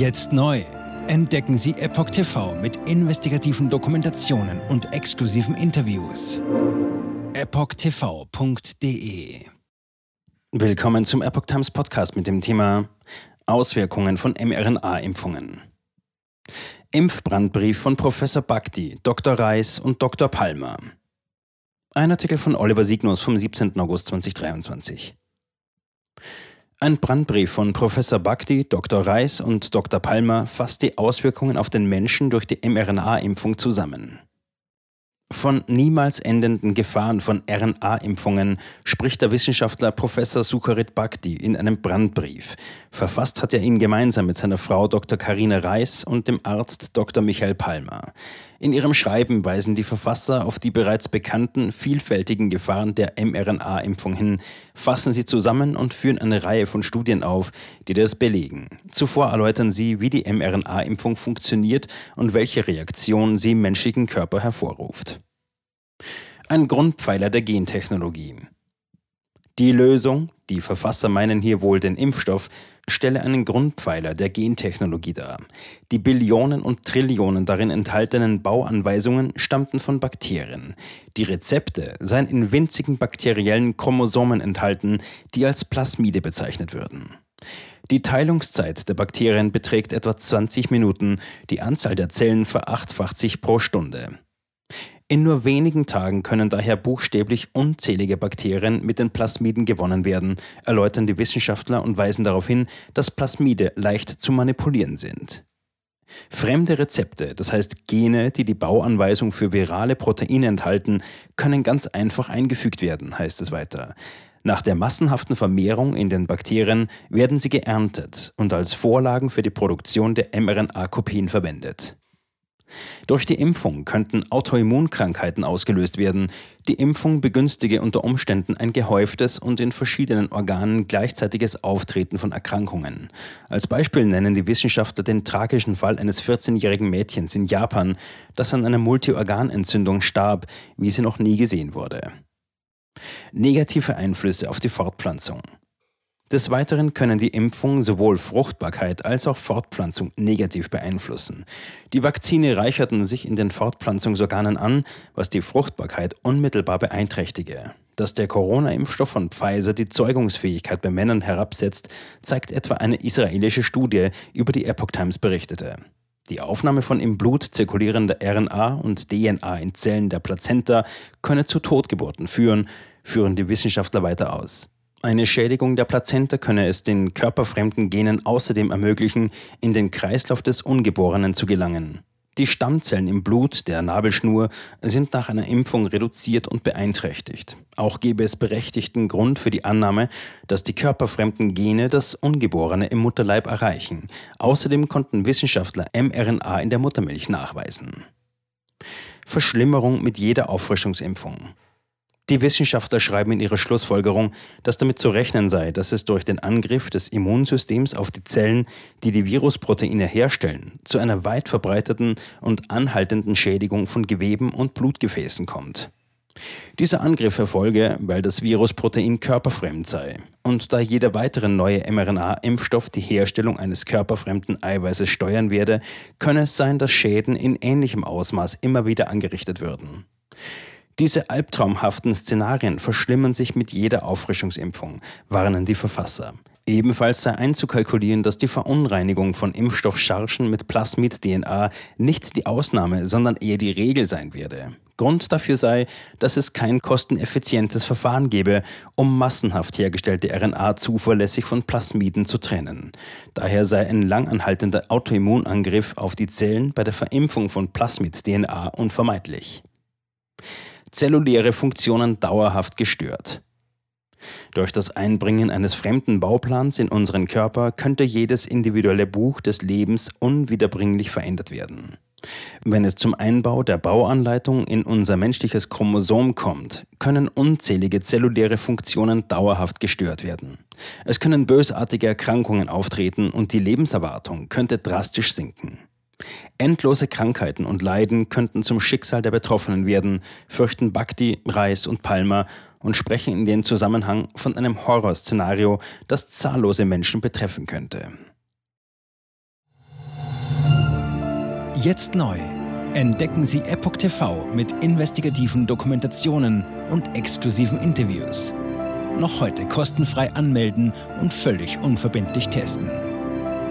Jetzt neu. Entdecken Sie Epoch TV mit investigativen Dokumentationen und exklusiven Interviews. EpochTV.de Willkommen zum Epoch Times Podcast mit dem Thema Auswirkungen von mRNA-Impfungen. Impfbrandbrief von Professor Bhakti, Dr. Reis und Dr. Palmer. Ein Artikel von Oliver Signus vom 17. August 2023. Ein Brandbrief von Professor Bhakti, Dr. Reis und Dr. Palmer fasst die Auswirkungen auf den Menschen durch die mRNA-Impfung zusammen. Von niemals endenden Gefahren von RNA-Impfungen spricht der Wissenschaftler Professor Sukharit Bhakti in einem Brandbrief. Verfasst hat er ihn gemeinsam mit seiner Frau Dr. Karina Reis und dem Arzt Dr. Michael Palmer. In ihrem Schreiben weisen die Verfasser auf die bereits bekannten vielfältigen Gefahren der mRNA-Impfung hin, fassen sie zusammen und führen eine Reihe von Studien auf, die das belegen. Zuvor erläutern sie, wie die mRNA-Impfung funktioniert und welche Reaktion sie im menschlichen Körper hervorruft. Ein Grundpfeiler der Gentechnologie. Die Lösung, die Verfasser meinen hier wohl den Impfstoff, stelle einen Grundpfeiler der Gentechnologie dar. Die Billionen und Trillionen darin enthaltenen Bauanweisungen stammten von Bakterien. Die Rezepte seien in winzigen bakteriellen Chromosomen enthalten, die als Plasmide bezeichnet würden. Die Teilungszeit der Bakterien beträgt etwa 20 Minuten, die Anzahl der Zellen verachtfacht sich pro Stunde. In nur wenigen Tagen können daher buchstäblich unzählige Bakterien mit den Plasmiden gewonnen werden, erläutern die Wissenschaftler und weisen darauf hin, dass Plasmide leicht zu manipulieren sind. Fremde Rezepte, das heißt Gene, die die Bauanweisung für virale Proteine enthalten, können ganz einfach eingefügt werden, heißt es weiter. Nach der massenhaften Vermehrung in den Bakterien werden sie geerntet und als Vorlagen für die Produktion der mRNA-Kopien verwendet. Durch die Impfung könnten Autoimmunkrankheiten ausgelöst werden. Die Impfung begünstige unter Umständen ein gehäuftes und in verschiedenen Organen gleichzeitiges Auftreten von Erkrankungen. Als Beispiel nennen die Wissenschaftler den tragischen Fall eines 14-jährigen Mädchens in Japan, das an einer Multiorganentzündung starb, wie sie noch nie gesehen wurde. Negative Einflüsse auf die Fortpflanzung. Des Weiteren können die Impfungen sowohl Fruchtbarkeit als auch Fortpflanzung negativ beeinflussen. Die Vakzine reicherten sich in den Fortpflanzungsorganen an, was die Fruchtbarkeit unmittelbar beeinträchtige. Dass der Corona-Impfstoff von Pfizer die Zeugungsfähigkeit bei Männern herabsetzt, zeigt etwa eine israelische Studie, über die Epoch Times berichtete. Die Aufnahme von im Blut zirkulierender RNA und DNA in Zellen der Plazenta könne zu Totgeburten führen, führen die Wissenschaftler weiter aus. Eine Schädigung der Plazenta könne es den körperfremden Genen außerdem ermöglichen, in den Kreislauf des Ungeborenen zu gelangen. Die Stammzellen im Blut der Nabelschnur sind nach einer Impfung reduziert und beeinträchtigt. Auch gäbe es berechtigten Grund für die Annahme, dass die körperfremden Gene das Ungeborene im Mutterleib erreichen. Außerdem konnten Wissenschaftler mRNA in der Muttermilch nachweisen. Verschlimmerung mit jeder Auffrischungsimpfung. Die Wissenschaftler schreiben in ihrer Schlussfolgerung, dass damit zu rechnen sei, dass es durch den Angriff des Immunsystems auf die Zellen, die die Virusproteine herstellen, zu einer weit verbreiteten und anhaltenden Schädigung von Geweben und Blutgefäßen kommt. Dieser Angriff erfolge, weil das Virusprotein körperfremd sei. Und da jeder weitere neue mRNA-Impfstoff die Herstellung eines körperfremden Eiweißes steuern werde, könne es sein, dass Schäden in ähnlichem Ausmaß immer wieder angerichtet würden. Diese albtraumhaften Szenarien verschlimmern sich mit jeder Auffrischungsimpfung, warnen die Verfasser. Ebenfalls sei einzukalkulieren, dass die Verunreinigung von Impfstoffchargen mit Plasmid-DNA nicht die Ausnahme, sondern eher die Regel sein werde. Grund dafür sei, dass es kein kosteneffizientes Verfahren gebe, um massenhaft hergestellte RNA zuverlässig von Plasmiden zu trennen. Daher sei ein langanhaltender Autoimmunangriff auf die Zellen bei der Verimpfung von Plasmid-DNA unvermeidlich zelluläre Funktionen dauerhaft gestört. Durch das Einbringen eines fremden Bauplans in unseren Körper könnte jedes individuelle Buch des Lebens unwiederbringlich verändert werden. Wenn es zum Einbau der Bauanleitung in unser menschliches Chromosom kommt, können unzählige zelluläre Funktionen dauerhaft gestört werden. Es können bösartige Erkrankungen auftreten und die Lebenserwartung könnte drastisch sinken. Endlose Krankheiten und Leiden könnten zum Schicksal der Betroffenen werden, fürchten Bhakti, Reis und Palmer und sprechen in dem Zusammenhang von einem Horrorszenario, das zahllose Menschen betreffen könnte. Jetzt neu. Entdecken Sie Epoch TV mit investigativen Dokumentationen und exklusiven Interviews. Noch heute kostenfrei anmelden und völlig unverbindlich testen.